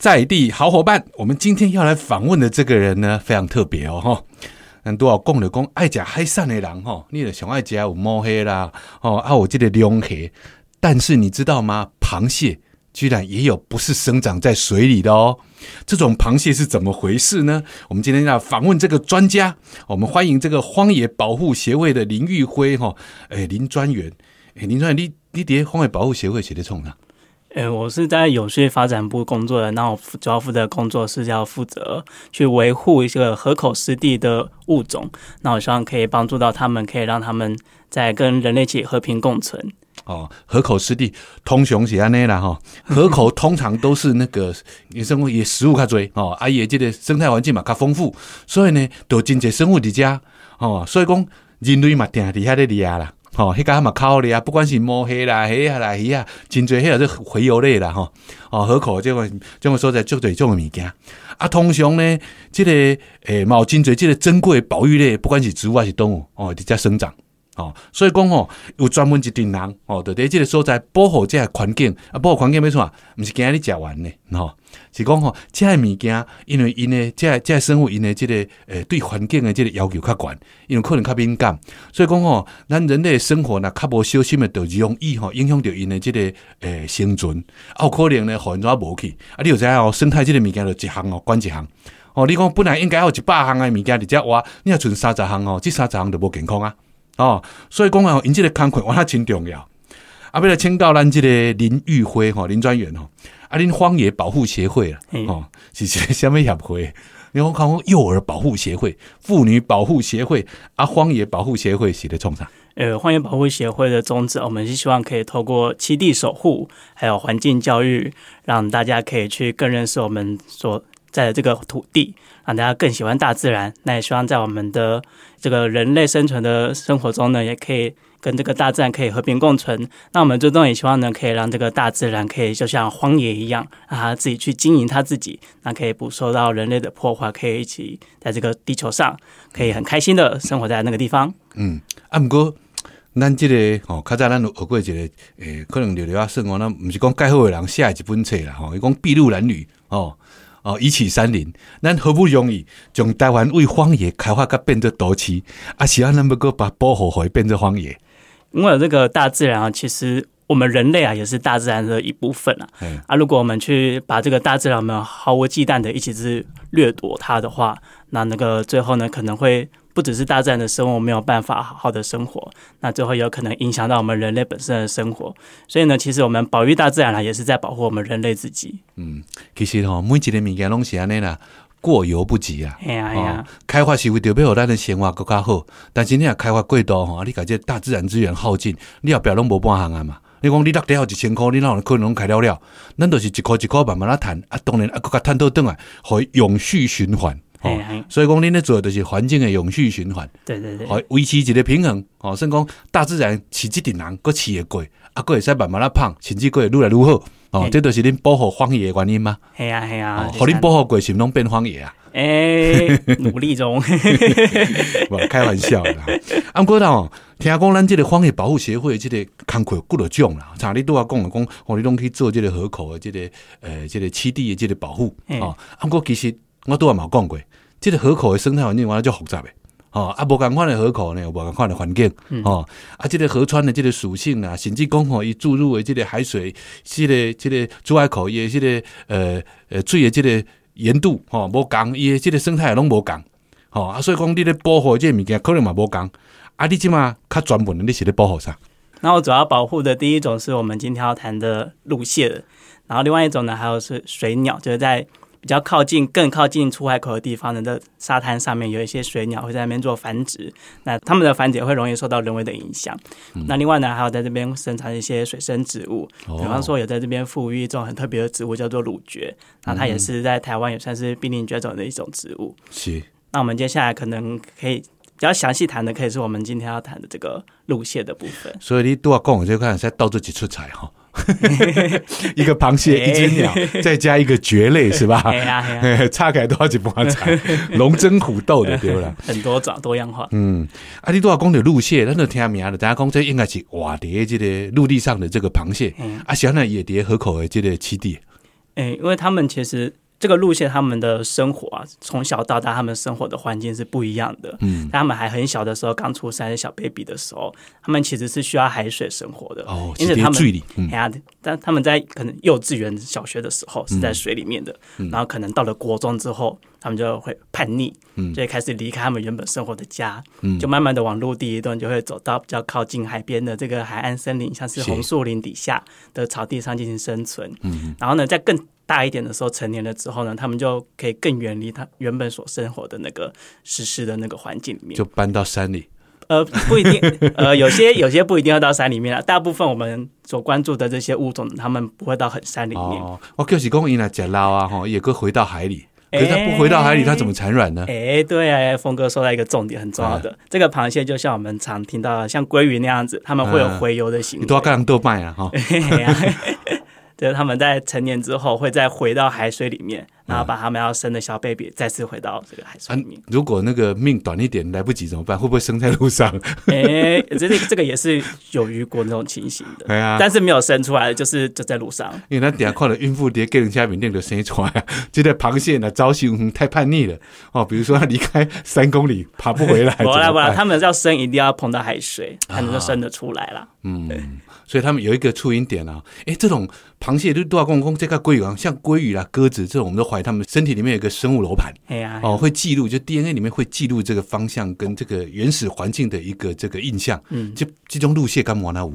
在地好伙伴，我们今天要来访问的这个人呢，非常特别哦，哈。很多啊，讲就讲爱食海产的人哈，你的想爱食有摸黑啦，哦啊，我记得龙黑，但是你知道吗？螃蟹居然也有不是生长在水里的哦。这种螃蟹是怎么回事呢？我们今天要访问这个专家，我们欢迎这个荒野保护协会的林玉辉哈，哎，林专员，哎，林专员，你你伫荒野保护协会写的冲啥？呃，我是在有序发展部工作的，那我主要负责工作是要负责去维护一个河口湿地的物种，那我希望可以帮助到他们，可以让他们在跟人类一起和平共存。哦，河口湿地通雄是安尼啦哈，河口通常都是那个野生物也食物较多哦，啊也这个生态环境嘛较丰富，所以呢，都真侪生物伫遮哦，所以讲人类嘛定伫遐咧掠啦。吼，迄个嘛靠咧啊，不管是摸黑啦、黑啊啦、鱼啊，真侪迄个是洄游类啦吼。哦，河口即个即个所在足侪种物件。啊，通常呢，即个诶，有真侪即个珍贵保育类，不管是植物还是动物，哦，伫遮生长。哦，所以讲哦，有专门一群人哦，就伫即个所在保护这环境啊，保护环境没错，毋是惊你食完呢，吼，是讲吼，这物件因为因的这这生物因的即个诶对环境的即个要求较悬，因为可能较敏感，所以讲吼，咱人类生活若较无小心的，就容易吼影响到因的即个诶生存，啊，有可能呢环怎无去啊？你有知影哦，生态即个物件就一项哦，管一项哦，你讲本来应该有一百项的物件伫遮活，你若剩三十项哦，这三十项就无健康啊。哦，所以讲啊，因这个工作哇，真重要。啊，为了请到咱这个林玉辉吼，林专员吼，啊，林荒野保护协会啊，哦，是什么协会？你看看幼儿保护协会、妇女保护协会啊，荒野保护协会是的创啥？呃，荒野保护协会的宗旨，我们是希望可以透过栖地守护，还有环境教育，让大家可以去更认识我们所在的这个土地。让大家更喜欢大自然，那也希望在我们的这个人类生存的生活中呢，也可以跟这个大自然可以和平共存。那我们最终也希望呢，可以让这个大自然可以就像荒野一样，让它自己去经营它自己，那可以不受到人类的破坏，可以一起在这个地球上可以很开心的生活在那个地方。嗯，啊，不过咱这个哦，较早咱有学过一个诶，可能聊聊啊，生活，那不是讲介好的人写一本册啦，吼，伊讲筚路蓝缕哦。哦，一起山林，咱何不容易将台湾为荒野开发，甲变作都市，啊，是安那么个把保护回变成荒野？因为这个大自然啊，其实我们人类啊，也是大自然的一部分啊。啊，如果我们去把这个大自然，我们毫无忌惮的一起去掠夺它的话，那那个最后呢，可能会。不只是大自然的生物没有办法好好的生活，那最后有可能影响到我们人类本身的生活。所以呢，其实我们保育大自然啊，也是在保护我们人类自己。嗯，其实吼，每一个物件拢是安尼啦，过犹不及啊。哎呀哎呀，开发是为着要让咱的生活更加好，但是你若开发过度吼，你感觉大自然资源耗尽，你后表拢无半项啊嘛。你讲你落地后一千块，你哪有可能拢开了了？咱都是一块一块慢慢来谈啊，当然啊，更加探讨转来，可以永续循环。哦，所以讲，恁咧做的是环境的永续循环，对对对，维持一个平衡。哦，甚至讲大自然饲即顶人，佫饲会过，啊，佫会使慢慢啊胖，甚至佫会愈来愈好。哦，这都是恁保护荒野的原因吗？系啊系啊，互恁保护过，是拢变荒野啊？诶，努力中，开玩笑啦。啊，过哦，听讲咱这个荒野保护协会这个工作过了种啦，查你都要讲讲，我你拢去做这个河口的这个呃这个栖地的这个保护哦啊。毋，过其实我都还冇讲过。这个河口的生态环境，原来就复杂的哦。啊，无共款的河口呢，有无共款的环境哦。啊，这个河川的即个属性啊，甚至讲吼，伊注入的即个海水，这个这个出海口伊的这个呃呃水的即个盐度吼，无共，伊的这个生态拢无共。吼啊，所以讲你咧保护这物件，可能嘛无共。啊，你即码较专门的，你是咧保护啥？那我主要保护的第一种是我们今天要谈的路蟹，然后另外一种呢，还有是水鸟，就是在。比较靠近、更靠近出海口的地方呢，的沙滩上面有一些水鸟会在那边做繁殖，那它们的繁殖会容易受到人为的影响。那另外呢，还有在这边生产一些水生植物，比方说有在这边富裕一种很特别的植物叫做乳蕨，那它也是在台湾也算是濒临绝种的一种植物。是。那我们接下来可能可以比较详细谈的，可以是我们今天要谈的这个路蟹的部分。所以你都要讲，我就看在到这几出彩哈。一个螃蟹，一只鸟，再加一个蕨类，是吧？差开多少几波彩？龙争虎斗的，对了，很多种多样化。嗯，啊，你多少公的路线，咱都听名了。大家讲这应该是瓦蝶，这个陆地上的这个螃蟹。啊，想那野蝶河口的这个栖地。哎、因为他们其实这个路线，他们的生活啊，从小到大，他们生活的环境是不一样的。嗯，他们还很小的时候，刚出生的小 baby 的时候，他们其实是需要海水生活的。哦，因此他们哎呀，但他们在可能幼稚园、小学的时候是在水里面的，嗯。然后可能到了国中之后，他们就会叛逆，嗯。就会开始离开他们原本生活的家，嗯。就慢慢的往陆地一段，就会走到比较靠近海边的这个海岸森林，像是是。红树林底下的草地上进行生存。嗯。然后呢，在更大一点的时候，成年了之后呢，他们就可以更远离他原本所生活的那个实施的那个环境里面。就搬到山里。呃，不一定，呃，有些有些不一定要到山里面啊。大部分我们所关注的这些物种，他们不会到很山里面。哦，我就是讲，伊来食捞啊，哈，也会回到海里。可是它不回到海里，它怎么产卵呢？哎，对啊，峰哥说到一个重点，很重要哎的。这个螃蟹就像我们常听到的，像鲑鱼那样子，他们会有嗯洄游的行为。你都要干豆瓣啊，哈。就是他们在成年之后，会再回到海水里面，然后把他们要生的小 baby 再次回到这个海水里面。如果那个命短一点，来不及怎么办？会不会生在路上？哎、这个这个也是有遇过那种情形的，对啊，但是没有生出来，就是就在路上。因为他底下看了孕妇蝶给人家缅甸的生出来 就在螃蟹呢，招凶太叛逆了哦。比如说，他离开三公里爬不回来，不啦不啦，他们要生一定要碰到海水，才能够生得出来啦。嗯，所以他们有一个触音点啊。哎，这种螃蟹都多少公公这个鲑鱼啊，像鲑鱼啦、鸽子这种，我们都怀疑他们身体里面有一个生物楼盘哎呀，哦，会记录，就 DNA 里面会记录这个方向跟这个原始环境的一个这个印象。嗯，就这种路线干嘛呢？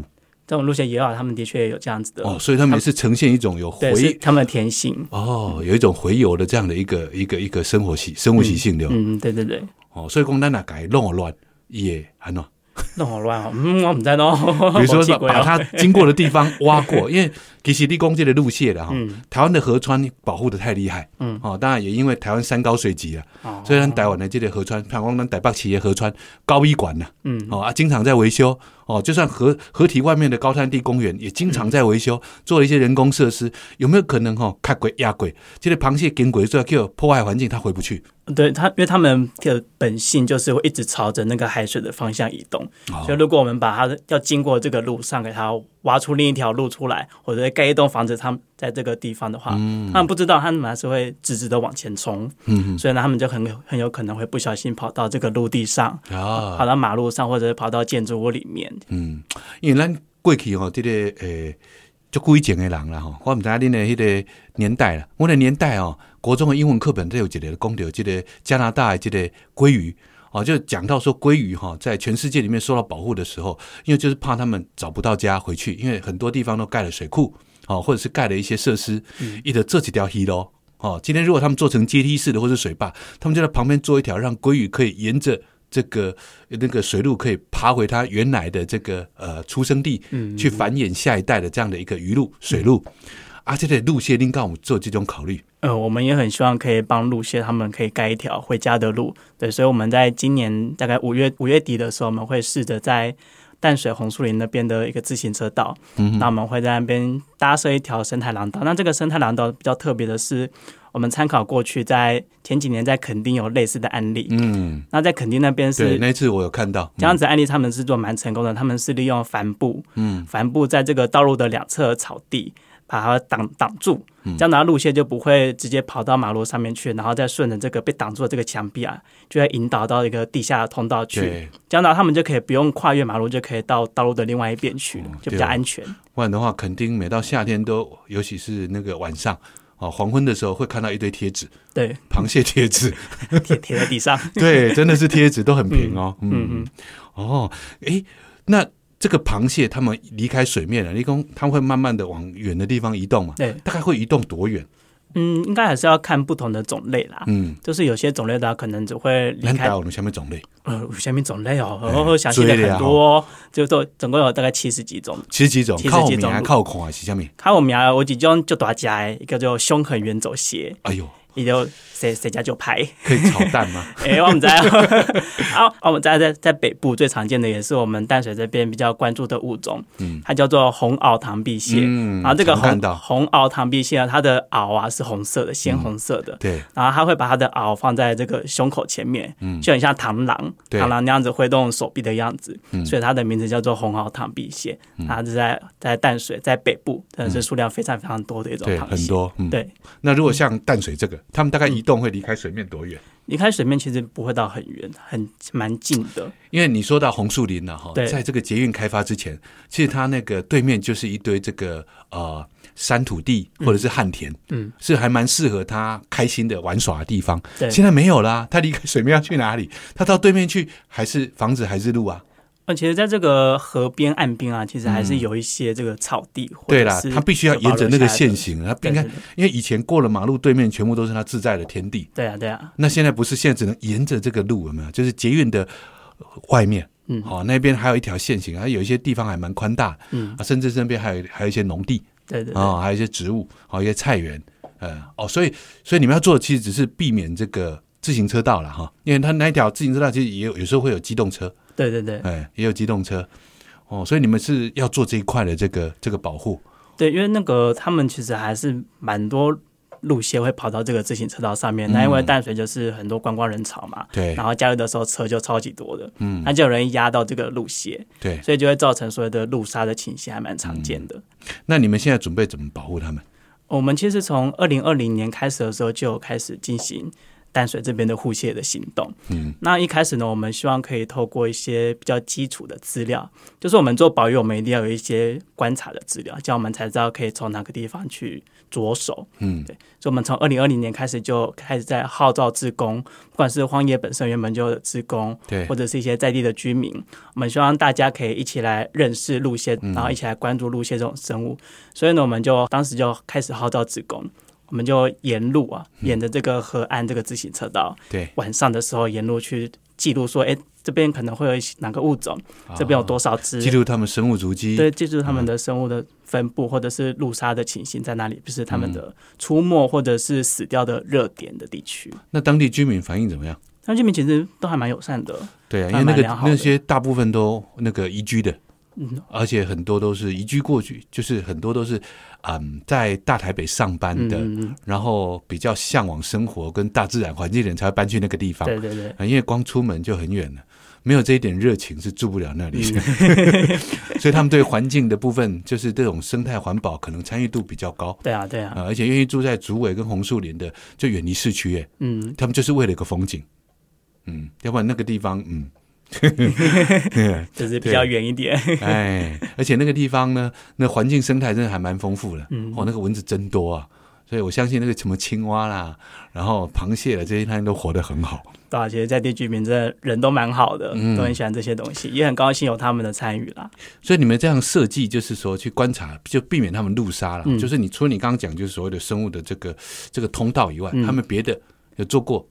这种路线也好，他们的确有这样子的。哦，所以他们也是呈现一种有回他们的天性。哦，有一种回游的这样的一个一个一个生活习生物习性的、嗯，对对对，哦，所以讲咱哪改弄乱也安喏。弄好乱哦。嗯，我唔在弄。比如说 把它经过的地方挖过，因为其实立功界的路线的哈，嗯台湾的河川保护的太厉害，嗯哦，当然也因为台湾山高水急啊，哦所以咱台湾的这个河川，台湾咱台北企业河川高一管呐，嗯哦啊，经常在维修，哦，就算河河体外面的高滩地公园也经常在维修，做了一些人工设施，有没有可能哈、哦、开鬼压鬼？这个螃蟹经过之后，就破坏环境，它回不去，对它，因为它们的本性就是会一直朝着那个海水的方向移动，哦。所以如果我们把它要经过这个路上，给它挖出另一条路出来，或者盖一栋房子，他们在这个地方的话，他们不知道，他们还是会直直的往前冲，嗯所以呢，他们就很有很有可能会不小心跑到这个陆地上，啊，跑到马路上，或者是跑到建筑物里面。嗯，因为咱过去吼，这个诶，就几前的人啦吼，我毋知影恁的迄个年代啦，我的年代哦，国中的英文课本都有一个讲到这个加拿大的这个鲑鱼。哦，就讲到说鲑鱼哈，在全世界里面受到保护的时候，因为就是怕他们找不到家回去，因为很多地方都盖了水库，哦，或者是盖了一些设施，一的这几条溪喽，哦，今天如果他们做成阶梯式的或是水坝，他们就在旁边做一条，让鲑鱼可以沿着这个那个水路可以爬回它原来的这个呃出生地，去繁衍下一代的这样的一个鱼路水路。啊，这个路线应该我们做这种考虑。呃，我们也很希望可以帮路线他们可以盖一条回家的路。对，所以我们在今年大概五月五月底的时候，我们会试着在淡水红树林那边的一个自行车道，嗯那我们会在那边搭设一条生态廊道。那这个生态廊道比较特别的是，我们参考过去在前几年在垦丁有类似的案例。嗯，那在垦丁那边对，是那一次我有看到这样子案例，他们是做蛮成功的。他们是利用帆布，嗯，帆布在这个道路的两侧草地把它挡挡住，嗯这样的路线就不会直接跑到马路上面去，然后再顺着这个被挡住的这个墙壁啊，就会引导到一个地下的通道去。对，这样的话，他们就可以不用跨越马路，就可以到道路的另外一边去了，就比较安全。不然的话，肯定每到夏天都，尤其是那个晚上哦黄昏的时候，会看到一堆贴纸，对，螃蟹贴纸，贴贴在地上。对，真的是贴纸，都很平哦。嗯嗯嗯，哦，哎，那这个螃蟹它们离开水面了，立功它会慢慢的往远的地方移动嘛？对，大概会移动多远？嗯，应该还是要看不同的种类啦。嗯，就是有些种类的可能只会离开我们下面种类呃，下面种类哦，详细的很多哦，就说总共有大概七十几种。七十几种，其实靠名还几种路靠看还是下面？看我们啊，我几种就大家的，一个叫凶狠远走蟹，哎呦，也就谁谁家就拍。可以炒蛋吗？哎、我们在啊，我们在在在北部最常见的也是我们淡水这边比较关注的物种，嗯它叫做红螯螳臂蟹。嗯然后这个红红螯螳臂蟹啊，它的螯啊是红色的，鲜红色的。对，然后它会把它的螯放在这个胸口前面，嗯就很像螳螂，对螳螂那样子挥动手臂的样子，嗯所以它的名字叫做红螯螳臂蟹。它是在在淡水，在北部，真的是数量非常非常多的一种，螃蟹。很多。嗯，对，那如果像淡水这个，他们大概移动会离开水面多远？离开水面其实不会到很远，很蛮近的。因为你说到红树林了哈，在这个捷运开发之前，其实它那个对面就是一堆这个呃山土地或者是旱田，嗯，是还蛮适合他开心的玩耍的地方。对现在没有啦，他离开水面要去哪里？他到对面去，还是房子还是路啊？而且在这个河边岸边啊，其实还是有一些这个草地，或对啦，者是他必须要沿着那个线行，他不应该因为以前过了马路对面全部都是他自在的天地，对啊，对啊，那现在不是，现在只能沿着这个路，有没有？就是捷运的外面，嗯。好、那边还有一条线行，还有一些地方还蛮宽大，嗯，啊，甚至身边还有还有一些农地对对对，啊、还有一些植物，好、一些菜园，呃，哦，所以所以你们要做的其实只是避免这个自行车道了哈，因为它那一条自行车道其实也有有时候会有机动车，对对对哎，也有机动车，哦，所以你们是要做这一块的这个这个保护，对，因为那个他们其实还是蛮多路线会跑到这个自行车道上面。那因为淡水就是很多观光人潮嘛，嗯对然后假日的时候车就超级多的，嗯那就有人压到这个路线，对。所以就会造成所谓的路杀的情形，还蛮常见的。那你们现在准备怎么保护他们？我们其实从二零二零年开始的时候就开始进行淡水这边的互蟹的行动。嗯，那一开始呢，我们希望可以透过一些比较基础的资料，就是我们做保育，我们一定要有一些观察的资料，这样我们才知道可以从哪个地方去着手。嗯，对，所以我们从二零二零年开始就开始在号召志工，不管是荒野本身原本就有志工，对或者是一些在地的居民，我们希望大家可以一起来认识路线，然后一起来关注路线这种生物。所以呢，我们就当时就开始号召志工，我们就沿路啊，沿着这个河岸这个自行车道，对，晚上的时候沿路去记录说，哎，这边可能会有一些哪个物种，这边有多少只，记录他们生物足迹，对，记住他们的生物的分布，或者是路杀的情形在哪里，就是他们的出没或者是死掉的热点的地区。那当地居民反应怎么样？那居民其实都还蛮友善的，对啊，因为那个那些大部分都那个移居的，嗯，而且很多都是移居过去，就是很多都是嗯在大台北上班的，嗯嗯然后比较向往生活跟大自然环境的人才会搬去那个地方。对对对，啊，因为光出门就很远了，没有这一点热情是住不了那里的，嗯 所以他们对环境的部分，就是这种生态环保可能参与度比较高对啊对啊，啊，而且愿意住在竹围跟红树林的，就远离市区耶，嗯，他们就是为了一个风景，嗯，要不然那个地方，嗯。就是比较远一点。哎，而且那个地方呢，那环境生态真的还蛮丰富的。嗯哦，那个蚊子真多啊，所以我相信那个什么青蛙啦，然后螃蟹啦，这些它都活得很好。对啊，其实在地居民真的人都蛮好的，嗯都很喜欢这些东西，也很高兴有他们的参与啦。所以你们这样设计，就是说去观察，就避免他们路杀了。嗯就是你除了你刚刚讲，就是所谓的生物的这个这个通道以外，嗯他们别的有做过。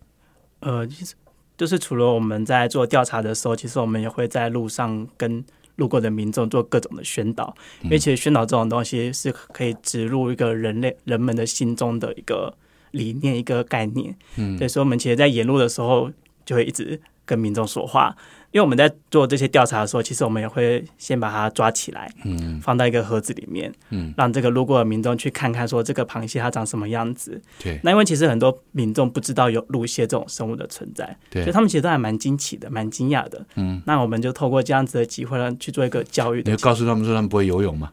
呃，其实就是除了我们在做调查的时候，其实我们也会在路上跟路过的民众做各种的宣导，因为其实宣导这种东西是可以植入一个人类人们的心中的一个理念、一个概念。嗯。对，所以我们其实，在沿路的时候就会一直跟民众说话，因为我们在做这些调查的时候，其实我们也会先把它抓起来，嗯放到一个盒子里面，嗯，让这个路过的民众去看看，说这个螃蟹它长什么样子。对那因为其实很多民众不知道有鹿蟹这种生物的存在，对所以。他们其实都还蛮惊奇的，蛮惊讶的。嗯，那我们就透过这样子的机会，让去做一个教育的你会。告诉他们说他们不会游泳吗？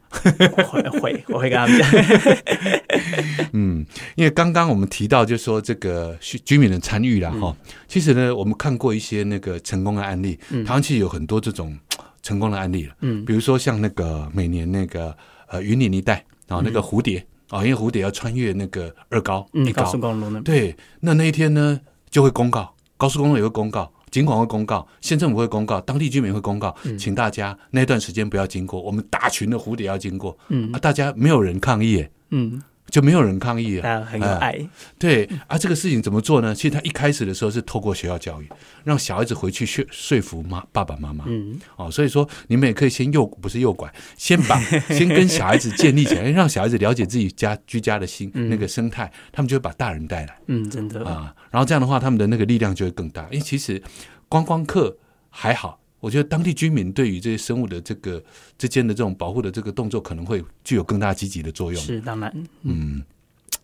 会会，我 会跟他们讲。嗯，因为刚刚我们提到，就是说这个居居民的参与啦，哈、其实呢，我们看过一些那个成功的案例，嗯台湾其实有很多这种成功的案例了。嗯比如说像那个每年那个呃云林一带啊、那个蝴蝶啊、因为蝴蝶要穿越那个二高一嗯，高，高速公路那边。对，那那一天呢就会公告，高速公路也会公告。尽管会公告，县政府会公告，当地居民会公告，嗯请大家那段时间不要经过，我们大群的蝴蝶要经过嗯啊！大家没有人抗议，嗯，就没有人抗议了。啊很有哎爱，对啊，这个事情怎么做呢？其实他一开始的时候是透过学校教育，让小孩子回去说说服妈爸爸妈妈。嗯，哦，所以说你们也可以先诱不是诱拐，先 把先跟小孩子建立起来，让小孩子了解自己家居家的心、那个生态，他们就会把大人带来嗯，真的，啊，然后这样的话，他们的那个力量就会更大。因为其实观光客还好。我觉得当地居民对于这些生物的这个之间的这种保护的这个动作，可能会具有更大积极的作用。是当然，嗯，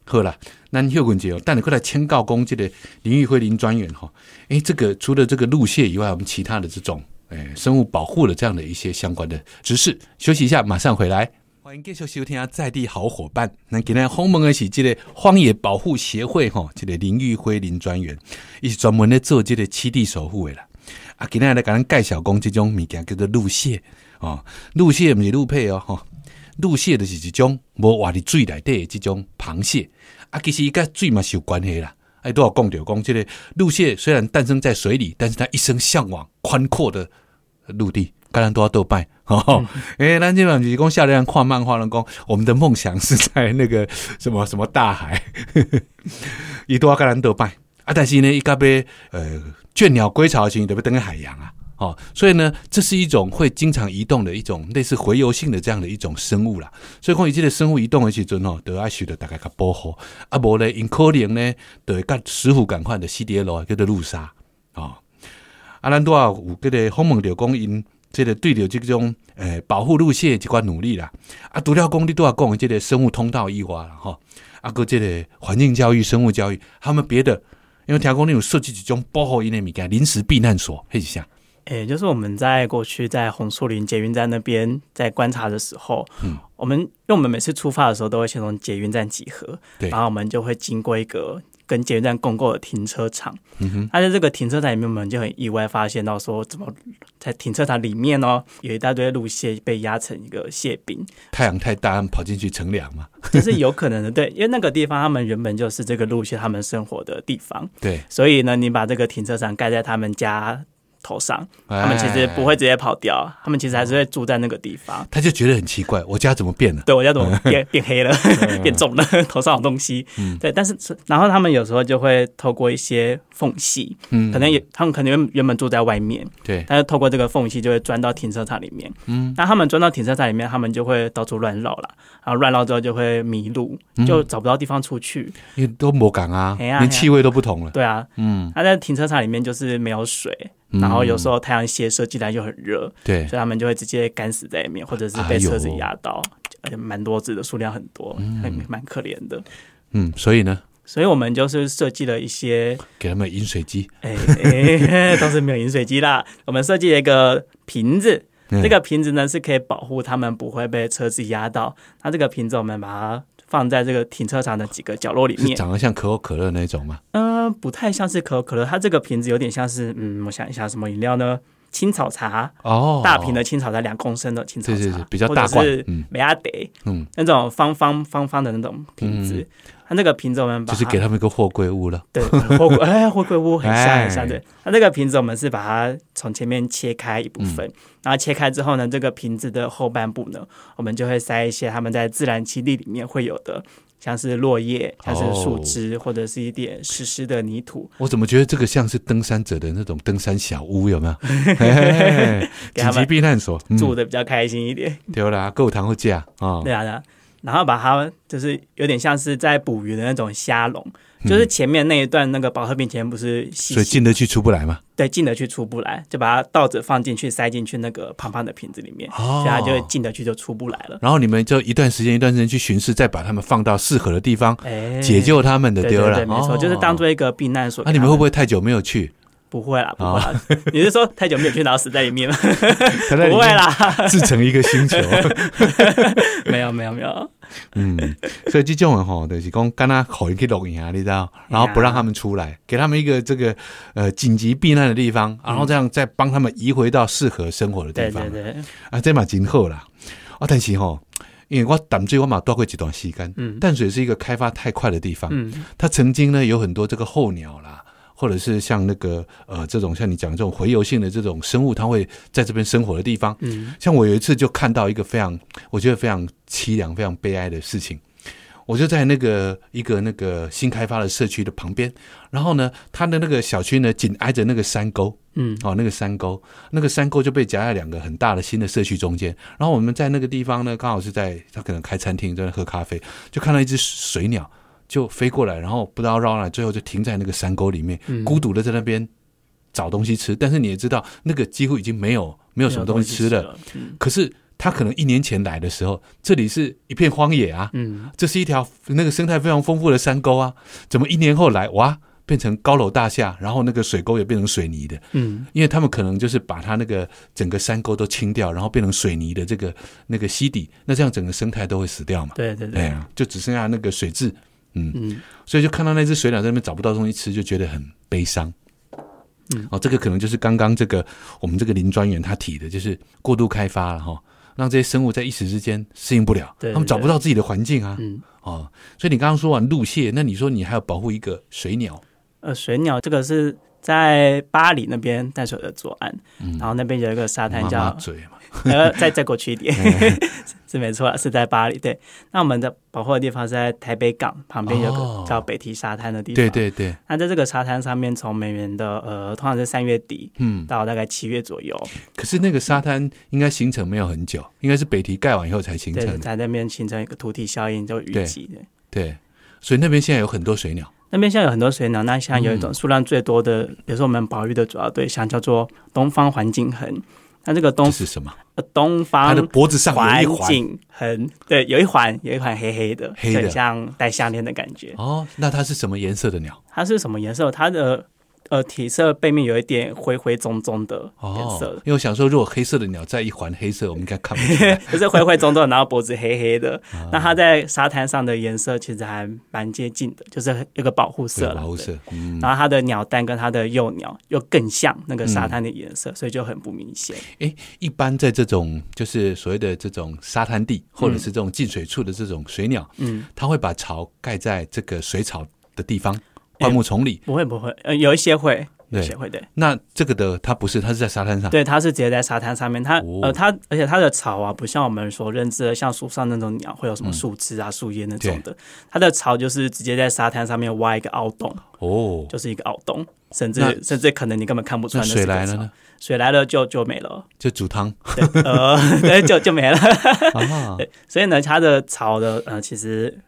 好啦，那休困节哦，但你过来签告公这个林玉辉林专员哈，诶，这个除了这个路蟹以外，我们其他的这种诶生物保护的这样的一些相关的知识，休息一下，马上回来。欢迎继续收听啊，在地好伙伴。那今天鸿蒙的是这个荒野保护协会哈，这个林玉辉林专员，伊是专门咧做这个栖地守护的啦。啊，今天来甲咱介绍讲即种物件叫做鹿蟹哦，鹿蟹毋是鹿配哦，吼、鹿蟹就是一种无活伫水内底的即种螃蟹啊，其实伊甲水嘛是有关系啦。哎，都有讲着讲，即个鹿蟹虽然诞生在水里，但是它一生向往宽阔的陆地，当然都要斗拜。哦，哎、咱这边就是讲下来人看漫画人讲，我们的梦想是在那个什么什么大海，伊都要跟咱斗拜啊。但是呢，伊甲要呃倦鸟归巢的时候，就要等于海洋啊。哦，所以呢，这是一种会经常移动的一种类似洄游性的这样的一种生物啦。所以讲，伊这个生物移动的时阵哦，都要需要大概较保护，啊，无咧，因可能呢，就会甲石虎赶快的 CDL 叫做路杀哦。啊，咱都要有这个访问着讲因这个对着这种诶保护路线的一寡努力啦。啊，除了讲你都要讲的这个生物通道以外啦，吼，啊，个这个环境教育、生物教育，他们别的，因为调控你有设计一种保护因的物件，临时避难所，迄是啥？诶，就是我们在过去在红树林捷运站那边在观察的时候，嗯，我们因为我们每次出发的时候都会先从捷运站集合，对然后我们就会经过一个跟捷运站共构的停车场。嗯哼，那在这个停车场里面，我们就很意外发现到说，怎么在停车场里面哦，有一大堆路蟹被压成一个蟹饼，太阳太大，他们跑进去乘凉嘛。这是有可能的，对，因为那个地方他们原本就是这个路蟹他们生活的地方，对，所以呢，你把这个停车场盖在他们家头上，他们其实不会直接跑掉，他们其实还是会住在那个地方。他就觉得很奇怪，我家怎么变了？对我家怎么变 变黑了，变重了，头上有东西。嗯对，但是然后他们有时候就会透过一些缝隙，嗯可能也他们可能原原本住在外面，对，但是透过这个缝隙就会钻到停车场里面。嗯，那他们钻到停车场里面，他们就会到处乱绕了，然后乱绕之后就会迷路，嗯就找不到地方出去。因为都没港啊，连气味都不同了。对啊，嗯，他在停车场里面就是没有水，嗯然后有时候太阳斜射进来就很热，对，所以他们就会直接干死在里面，或者是被车子压到，而且蛮多只的，数量很多，还蛮可怜的。嗯，所以呢，所以我们就是设计了一些，给他们饮水机，哎、哎，倒是没有饮水机啦，我们设计了一个瓶子。嗯这个瓶子呢是可以保护他们不会被车子压到。那这个瓶子我们把它放在这个停车场的几个角落里面。长得像可口可乐那种吗？嗯、不太像是可口可乐，它这个瓶子有点像是，嗯，我想一下什么饮料呢？青草茶，哦，大瓶的青草茶，两公升的青草茶，是是是比较大罐或者是嗯美亚得嗯，那种方方方方的那种瓶子。它那个瓶子我们把就是给他们一个货柜屋了。对货柜 哎货柜屋很像哎很像对。它这个瓶子我们是把它从前面切开一部分，嗯然后切开之后呢，这个瓶子的后半部呢，我们就会塞一些他们在自然栖地里面会有的。像是落叶，像是树枝，或者是一点湿湿的泥土，我怎么觉得这个像是登山者的那种登山小屋，有没有？紧急避难所，嗯住的比较开心一点。对啦，够糖会架啊。对啊。然后把它就是有点像是在捕鱼的那种虾笼，嗯就是前面那一段那个保和瓶前不是细所以进得去出不来嘛。对进得去出不来，就把它倒着放进去塞进去那个胖胖的瓶子里面，哦所以它就会进得去就出不来了。然后你们就一段时间一段时间去巡视，再把它们放到适合的地方，哎，解救他们的丢了。对对对，没错，哦就是当做一个避难所那、他。你们会不会太久没有去？不会啦？不会啦。你是说太久没有去，然后死在里面吗？他在里面不会啦，自成一个星球。没有没有没有。嗯，所以这种人吼，就是讲，刚刚好人去录影啊，你知道，然后不让他们出来，给他们一个这个呃紧急避难的地方，然后这样再帮他们移回到适合生活的地方。对对，啊，这嘛真好啦。啊，但是吼，因为我淡水我嘛待过一段时间，嗯淡水是一个开发太快的地方，嗯它曾经呢有很多这个候鸟啦。或者是像那个呃这种像你讲的这种洄游性的这种生物，它会在这边生活的地方，嗯。像我有一次就看到一个非常，我觉得非常凄凉、非常悲哀的事情。我就在那个一个那个新开发的社区的旁边，然后呢，它的那个小区呢紧挨着那个山沟，嗯。哦，那个山沟，那个山沟就被夹在两个很大的新的社区中间。然后我们在那个地方呢，刚好是在他可能开餐厅，在那喝咖啡，就看到一只水鸟就飞过来，然后不知道绕到哪，最后就停在那个山沟里面，嗯孤独的在那边找东西吃。但是你也知道，那个几乎已经没有没有什么东西吃了。了，嗯可是他可能一年前来的时候，这里是一片荒野啊，嗯，这是一条那个生态非常丰富的山沟啊，怎么一年后来哇变成高楼大厦，然后那个水沟也变成水泥的？嗯因为他们可能就是把它那个整个山沟都清掉，然后变成水泥的这个那个溪底，那这样整个生态都会死掉嘛？对对对，就只剩下那个水质，嗯，嗯。所以就看到那只水鸟在那边找不到东西吃，就觉得很悲伤。嗯，哦，这个可能就是刚刚这个我们这个林专员他提的，就是过度开发了哈，让这些生物在一时之间适应不了，对对他们找不到自己的环境啊。嗯。哦，所以你刚刚说完陆蟹，那你说你还要保护一个水鸟，呃，水鸟这个是在巴黎那边淡水的左岸，嗯。然后那边有一个沙滩叫嘴嘛，呃，再再过去一点，是没错，是在巴黎。对，那我们的保护的地方是在台北港旁边有哦个叫北堤沙滩的地方。对。对对，那在这个沙滩上面，从每年的呃，通常是三月底嗯，到大概七月左右，可是那个沙滩应该形成没有很久，应该是北堤盖完以后才形对，成的，在那边形成一个土体效应，就淤积的。对，所以那边现在有很多水鸟，那边现在有很多水鸟，那现在有一嗯种数量最多的，比如说我们保育的主要对象，叫做东方环境鸻。那这个东这是什么？呃东它的脖子上有环一环境鸻，对，有一环有一环黑黑的，黑的很像戴项链的感觉。哦，那它是什么颜色的鸟？它是什么颜色？它的呃体色背面有一点灰灰棕棕的颜色哦，，因为我想说，如果黑色的鸟在一环黑色，我们应该看不出来。就是灰灰棕棕，然后脖子黑黑的。啊那它在沙滩上的颜色其实还蛮接近的，就是一个保护色，了。保护色，嗯，然后它的鸟蛋跟它的幼鸟又更像那个沙滩的颜色，所以就很不明显。一般在这种就是所谓的这种沙滩地，或者是这种进水处的这种水鸟，嗯，它会把巢盖在这个水草的地方，灌木丛里。不会不会，呃，有一些会，有对一些会对。那这个的它不是，它是在沙滩上。对，它是直接在沙滩上面，它、哦呃，它而且它的巢啊，不像我们所认知的，像树上那种鸟会有什么树枝啊、树叶那种的，它的巢就是直接在沙滩上面挖一个凹洞，哦，就是一个凹洞，甚至甚至可能你根本看不出来那水来了呢，水来了就就没了，就煮汤对，呃，对，就就没了。啊。所以呢，它的巢的呃，其实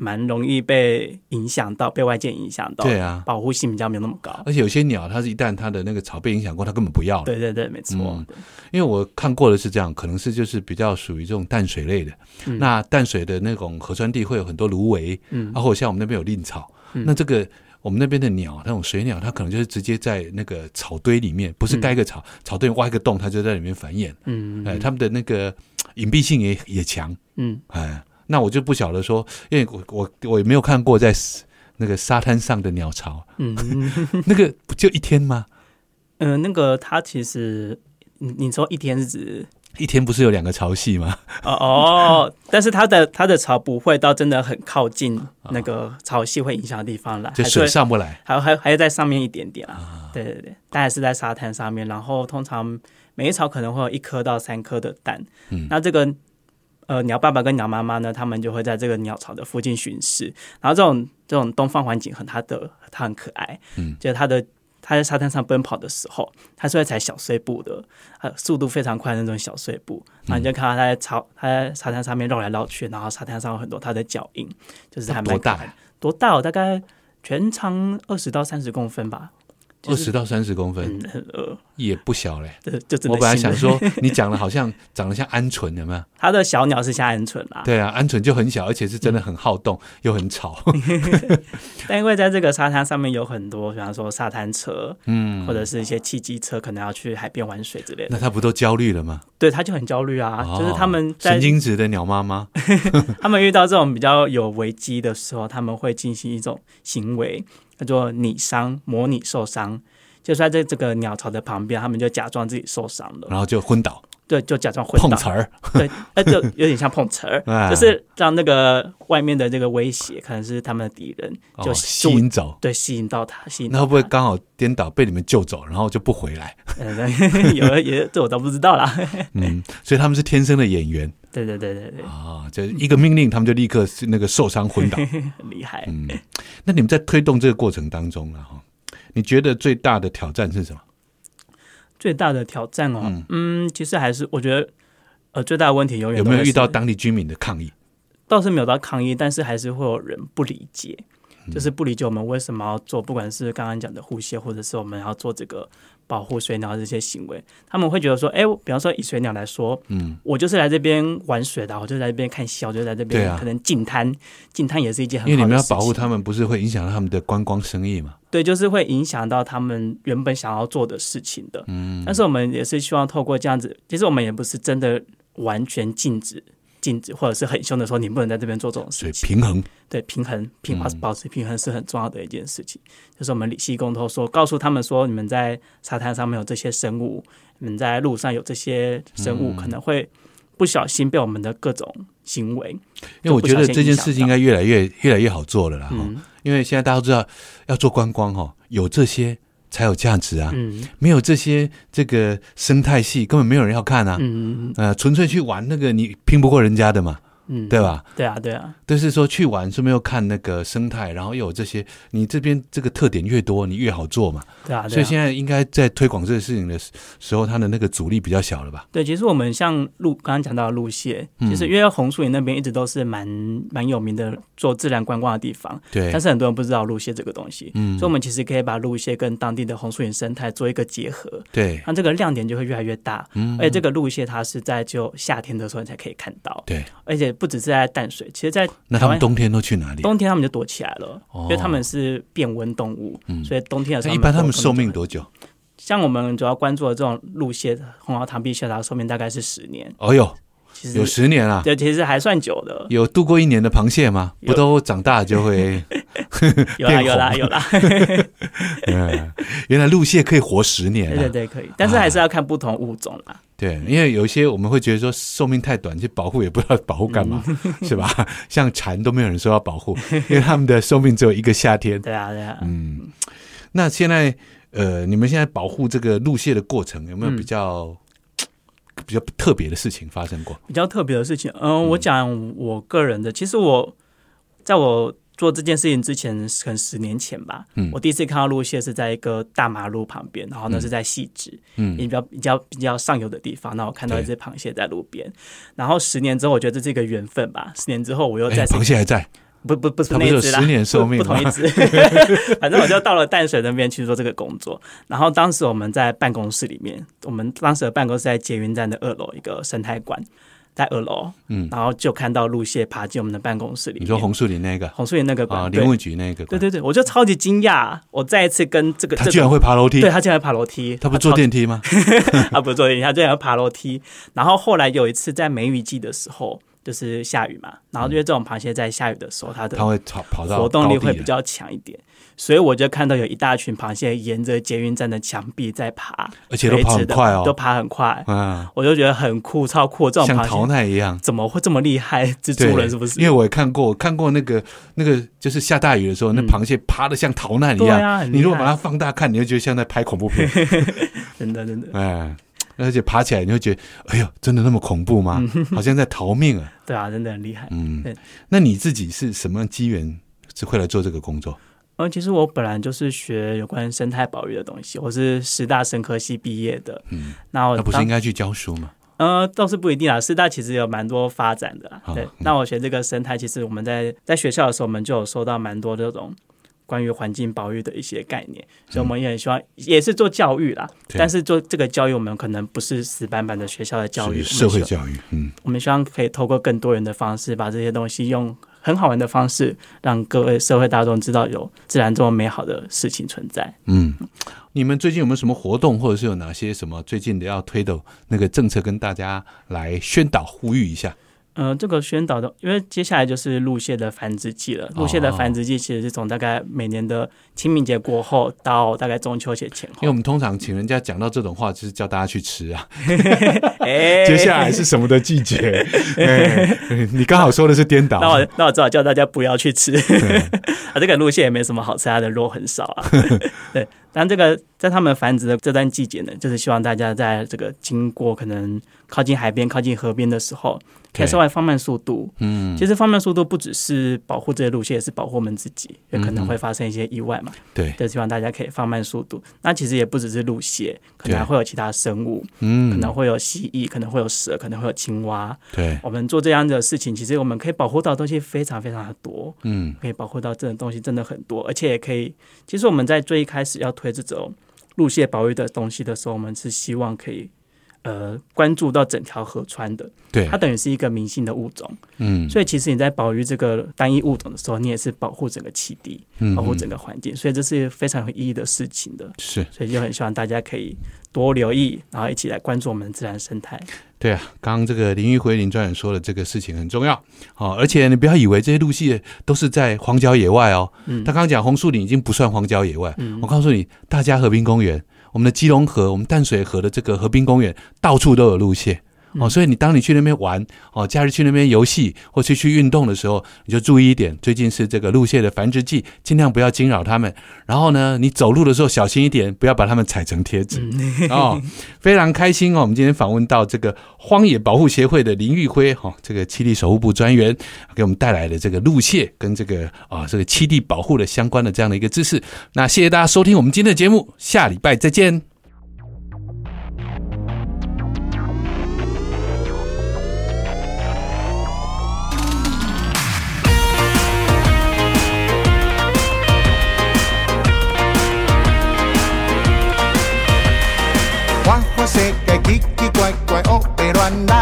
蛮容易被影响到，被外界影响到，对啊，保护性比较没有那么高。而且有些鸟，它是一旦它的那个草被影响过，它根本不要了。对对对，没错。嗯因为我看过的是这样，可能是就是比较属于这种淡水类的。嗯那淡水的那种河川地会有很多芦苇，嗯啊，或者像我们那边有蔺草。嗯那这个我们那边的鸟，那种水鸟，它可能就是直接在那个草堆里面，不是盖一个草，草堆挖一个洞，它就在里面繁衍。嗯哎，它们的那个隐蔽性也也强。嗯，哎，那我就不晓得说，因为我我我也没有看过在那个沙滩上的鸟巢，嗯 那个不就一天吗？嗯、呃，那个它其实，你你说一天是指一天不是有两个潮汐吗？哦哦，但是它的它的潮不会到真的很靠近那个潮汐会影响的地方来，就水上不来。还还还要在上面一点点啊。对对对，当然是在沙滩上面，然后通常每一巢可能会有一颗到三颗的蛋。嗯那这个呃鸟爸爸跟鸟妈妈呢，他们就会在这个鸟巢的附近巡视。然后这种这种东方环境很它的它很可爱，嗯就是它的。它在沙滩上奔跑的时候，它是会踩小碎步的，呃，速度非常快的那种小碎步。然后你就看到它在草，它在沙滩上面绕来绕去，然后沙滩上有很多它的脚印，就是还蛮多大的？多大哦？大概全长二十到三十公分吧。就是二十到三十公分，也不小嘞。对就真的我本来想说，你讲的好像长得像鹌鹑，有没有？它的小鸟是像鹌鹑啦，对啊，鹌鹑就很小，而且是真的很好动，又很吵。但因为在这个沙滩上面有很多，比方说沙滩车，嗯或，者是一些汽机车，可能要去海边玩水之类的，那它不都焦虑了吗？对，它就很焦虑啊。就是他们神经质的鸟妈妈，他们遇到这种比较有危机的时候，他们会进行一种行为，叫做拟伤，模拟受伤。就在这个鸟巢的旁边，他们就假装自己受伤了，然后就昏倒、对，就假装昏倒，碰瓷儿，对，那就有点像碰瓷儿，哎就是让那个外面的这个威胁可能是他们的敌人，就哦吸引走。对吸引到他，吸引那到他会不会刚好颠倒被你们救走，然后就不回来？有也这我倒不知道啦。嗯，所以他们是天生的演员，对对对对对，啊，就一个命令，他们就立刻是那个受伤昏倒。很厉害。嗯，那你们在推动这个过程当中啊，哈，你觉得最大的挑战是什么？最大的挑战哦，嗯嗯，其实还是我觉得，呃，最大的问题永远有没有遇到当地居民的抗议？倒是没有到抗议，但是还是会有人不理解，嗯就是不理解我们为什么要做，不管是刚刚讲的护蟹，或者是我们要做这个保护水鸟的这些行为，他们会觉得说，哎，比方说以水鸟来说，嗯，我就是来这边玩水的，我就在这边看戏，我就在这边可能进滩，进滩也是一件很好因为你们要。保护他们，不是会影响到他们的观光生意嘛？对，就是会影响到他们原本想要做的事情的。嗯，但是我们也是希望透过这样子，其实我们也不是真的完全禁止、禁止，或者是很凶的说你不能在这边做这种所以事情。平衡，对，平衡平保持平衡是很重要的一件事情。就是我们理系公投说，告诉他们说，你们在沙滩上面有这些生物，你们在路上有这些生物，嗯可能会不小心被我们的各种行为，因为我觉得这件事情应该越来越越来越好做了啦。哈、嗯因为现在大家都知道要做观光哈，有这些才有价值啊，嗯。没有这些这个生态系根本没有人要看啊。嗯呃，纯粹去玩那个你拼不过人家的嘛，嗯，对吧？对啊，对啊，但是说去玩，顺便又看那个生态，然后又有这些，你这边这个特点越多，你越好做嘛。对啊，对啊所以现在应该在推广这个事情的时时候，它的那个阻力比较小了吧？对，其实我们像路刚刚讲到的鹿蟹，嗯其实因为红树林那边一直都是蛮蛮有名的做自然观光的地方，对但，是很多人不知道路线这个东西，嗯所以我们其实可以把路线跟当地的红树林生态做一个结合，对，那这个亮点就会越来越大。嗯而且这个路线它是在就夏天的时候你才可以看到，对，而且不只是在淡水，其实在那他们冬天都去哪里？冬天他们就躲起来了，哦因为他们是变温动物，嗯所以冬天的时候一般他们寿命多久？像我们主要关注的这种路蟹、红毛螳臂蟹，它的寿命大概是十年，哦哟，其实有十年啊！对，其实还算久的。有度过一年的螃蟹吗？不都长大就会？有啦有啦有啦，嗯，原来鹿蟹可以活十年啊！对对对，可以，但是还是要看不同物种啦。对，因为有一些我们会觉得说寿命太短，去保护也不知道保护干嘛，嗯 是吧？像蝉都没有人说要保护，因为他们的寿命只有一个夏天。对啊对啊，嗯，那现在呃，你们现在保护这个鹿蟹的过程有没有嗯比较、比较特别的事情发生过？比较特别的事情，嗯，我讲我个人的，其实我在我做这件事情之前，可能十年前吧，嗯。我第一次看到鹿蟹是在一个大马路旁边，然后那是在细致，嗯。比较比较比较上游的地方，那我看到一只螃蟹在路边，然后十年之后，我觉得这是一个缘分吧，十年之后我又哎再次螃蟹还在，不不不是那一只啦，10年寿命不不同一只。反正我就到了淡水那边去做这个工作。然后当时我们在办公室里面，我们当时的办公室在捷运站的二楼一个生态馆，在二楼，嗯然后就看到鹿蟹爬进我们的办公室里。你说红树林那个红树林那个啊，馆，对林务局那个，对，对对，我就超级惊讶，我再一次跟这个他居然这个。会爬楼梯对，他竟然会爬楼梯，他不坐超电梯吗？啊，不是坐电梯，他竟然要爬楼梯。然后后来有一次在梅雨季的时候，就是下雨嘛，然后因为这种螃蟹在下雨的时候，它的它会跑跑到活动力会比较强一点，所以我就看到有一大群螃蟹沿着捷运站的墙壁在爬，而且都跑很快哦都爬很快，啊，我就觉得很酷，超酷！这种像逃难一样。怎么会这么厉害？蜘蛛人是不是？因为我也看过，看过那个那个，就是下大雨的时候，那嗯螃蟹爬的像逃难一对样。你如果把它放大看，你就觉得像在拍恐怖片。真的真的，哎，而且爬起来你会觉得，哎呦，真的那么恐怖吗？好像在逃命啊。对啊，真的很厉害。嗯，那你自己是什么机缘是会来做这个工作？呃，其实我本来就是学有关生态保育的东西，我是师大生科系毕业的。嗯，那我那不是当应该去教书吗？呃，倒是不一定啊。师大其实有蛮多发展的啦。对那我学这个生态，其实我们在在学校的时候，我们就有收到蛮多这种关于环境保育的一些概念，所以我们也很希望也是做教育啦。但是做这个教育，我们可能不是死板板的学校的教育，社会教育。嗯，我们希望可以透过更多人的方式，把这些东西用很好玩的方式，让各位社会大众知道有自然这么美好的事情存在。嗯，你们最近有没有什么活动，或者是有哪些什么最近的要推的那个政策，跟大家来宣导呼吁一下？呃，这个宣导的，因为接下来就是鹿蟹的繁殖季了。鹿蟹的繁殖季其实是从大概每年的清明节过后到大概中秋节前后。因为我们通常请人家讲到这种话，就是叫大家去吃啊。哎，接下来是什么的季节？哎，你刚好说的是颠倒。那我那我只好叫大家不要去吃。啊，这个路线也没什么好吃，它的肉很少啊。对，但这个在他们繁殖的这段季节呢，就是希望大家在这个经过可能靠近海边、靠近河边的时候，可以稍微放慢速度。嗯，其实放慢速度不只是保护这些路线，也是保护我们自己，也可能会发生一些意外嘛。对，就希望大家可以放慢速度。那其实也不只是路线，可能还会有其他生物，嗯，可能会有蜥蜴，可能会有蛇，可能会有青蛙。对，我们做这样的事情，其实我们可以保护到东西非常非常的多。嗯，可以保护到这种东西真的很多，而且也可以。其实我们在最一开始要推这种路线保育的东西的时候，我们是希望可以呃关注到整条河川的。对，它等于是一个明星的物种。嗯，所以其实你在保育这个单一物种的时候，你也是保护整个栖地，保护整个环境，所以这是非常有意义的事情的。是，所以就很希望大家可以多留意，然后一起来关注我们自然生态。对啊，刚刚这个林玉辉林专员说的这个事情很重要哦，而且你不要以为这些路线都是在荒郊野外哦。嗯，他刚刚讲红树林已经不算荒郊野外。嗯，我告诉你，大家和平公园，我们的基隆河，我们淡水河的这个河滨公园，到处都有路线。哦，所以你当你去那边玩，哦，假日去那边游戏或去去运动的时候，你就注意一点，最近是这个鹿蟹的繁殖季，尽量不要惊扰它们。然后呢，你走路的时候小心一点，不要把它们踩成贴纸。哦，非常开心哦，我们今天访问到这个荒野保护协会的林玉辉，哈，这个七地守护部专员，给我们带来的这个鹿蟹跟这个啊这个七地保护的相关的这样的一个知识。那谢谢大家收听我们今天的节目，下礼拜再见。世界奇奇怪怪，乌白乱来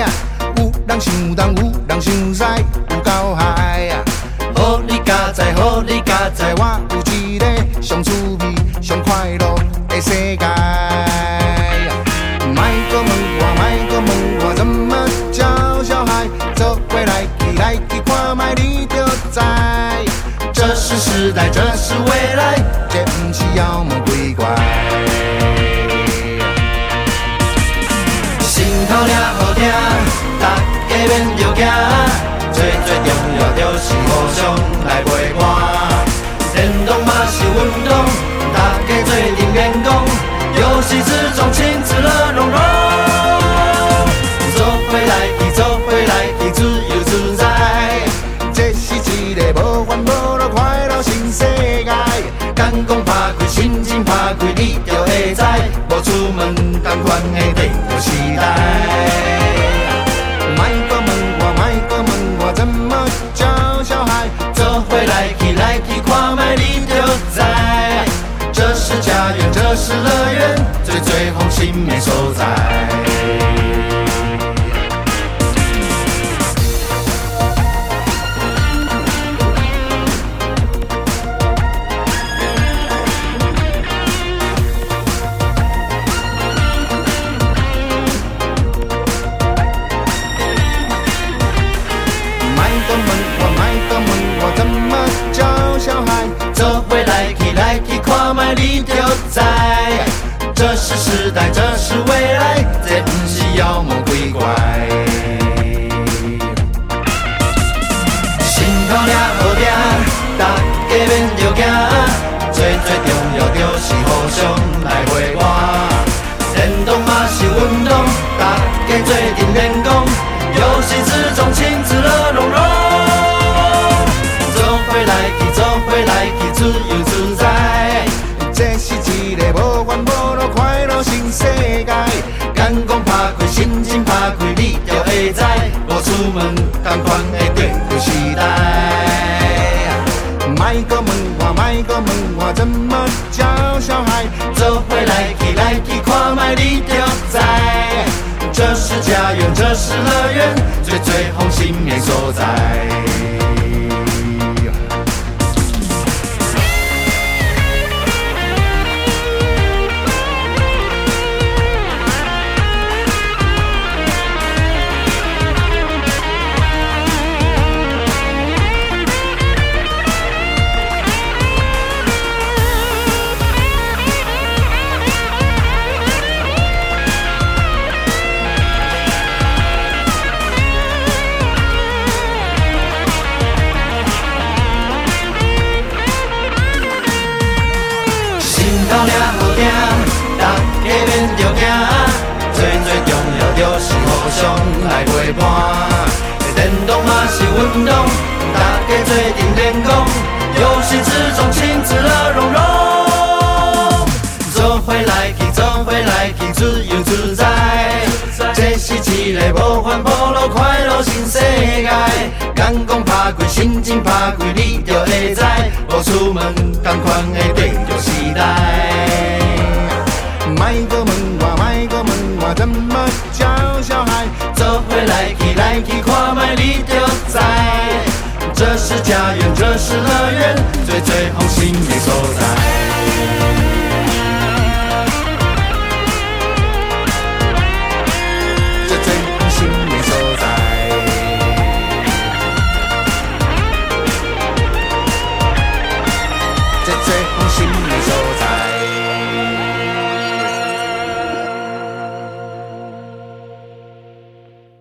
啊！有人想东，有人想西，有够嗨啊！好你加在，好你加在，我有一个上趣味、上快乐的世界。卖个问我，卖个问我，怎么教小孩？做回来去，来去看卖，你就知。这是时代，这是未来，这不是妖魔鬼怪。还会被我期待卖个梦我卖个梦我怎么叫小孩做回来去来去看看你就在。这是家园这是乐园最最红心没所在。代，这是未来，这不是妖魔鬼怪。心头俩好听，大家免着惊，最最重要就是互相来陪伴。电动嘛是运动，大家做阵练功，游戏之中亲子乐融融。做伙来去，做伙来去，自由自开，心情拍开，你就会知，无出门同款的电脑时代。卖个问我，卖个问我，怎么教小孩？走回来去，来去看卖，你就知。这是家园，这是乐园，最最红心的所在。伴。电动嘛是运动，大家做阵练功，游戏之中亲自乐融融，做伙来去，做伙来去，自由自在。这是一个无烦无恼、快乐新世界。眼光拍开，心情拍开，你就会知。无出门，同款的跟着时代。卖个，怎么教小孩？走回来去，来去看卖，你就知。这是家园，这是乐园，最最红心的所在。